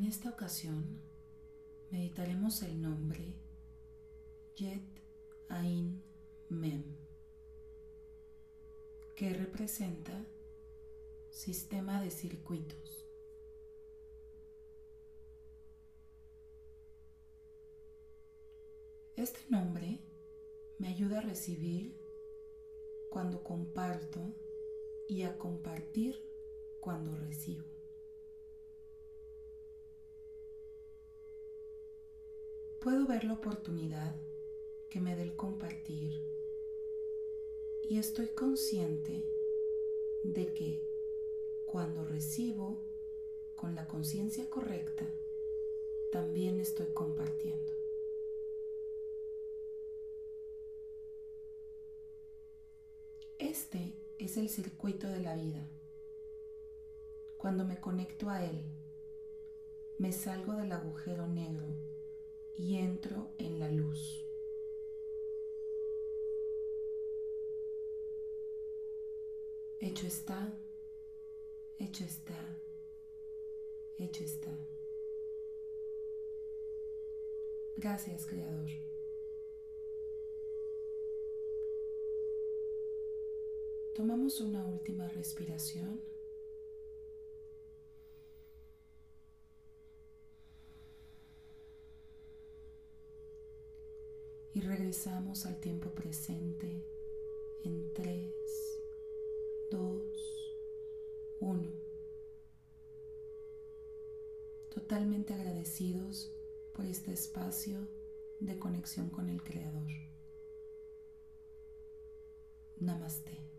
En esta ocasión meditaremos el nombre Yet Ain Mem, que representa sistema de circuitos. Este nombre me ayuda a recibir cuando comparto y a compartir cuando recibo. Puedo ver la oportunidad que me dé el compartir y estoy consciente de que cuando recibo con la conciencia correcta, también estoy compartiendo. Este es el circuito de la vida. Cuando me conecto a él, me salgo del agujero negro y entro en la luz. Hecho está, hecho está, hecho está. Gracias, Creador. Tomamos una última respiración. Y regresamos al tiempo presente en 3, 2, 1. Totalmente agradecidos por este espacio de conexión con el Creador. Namaste.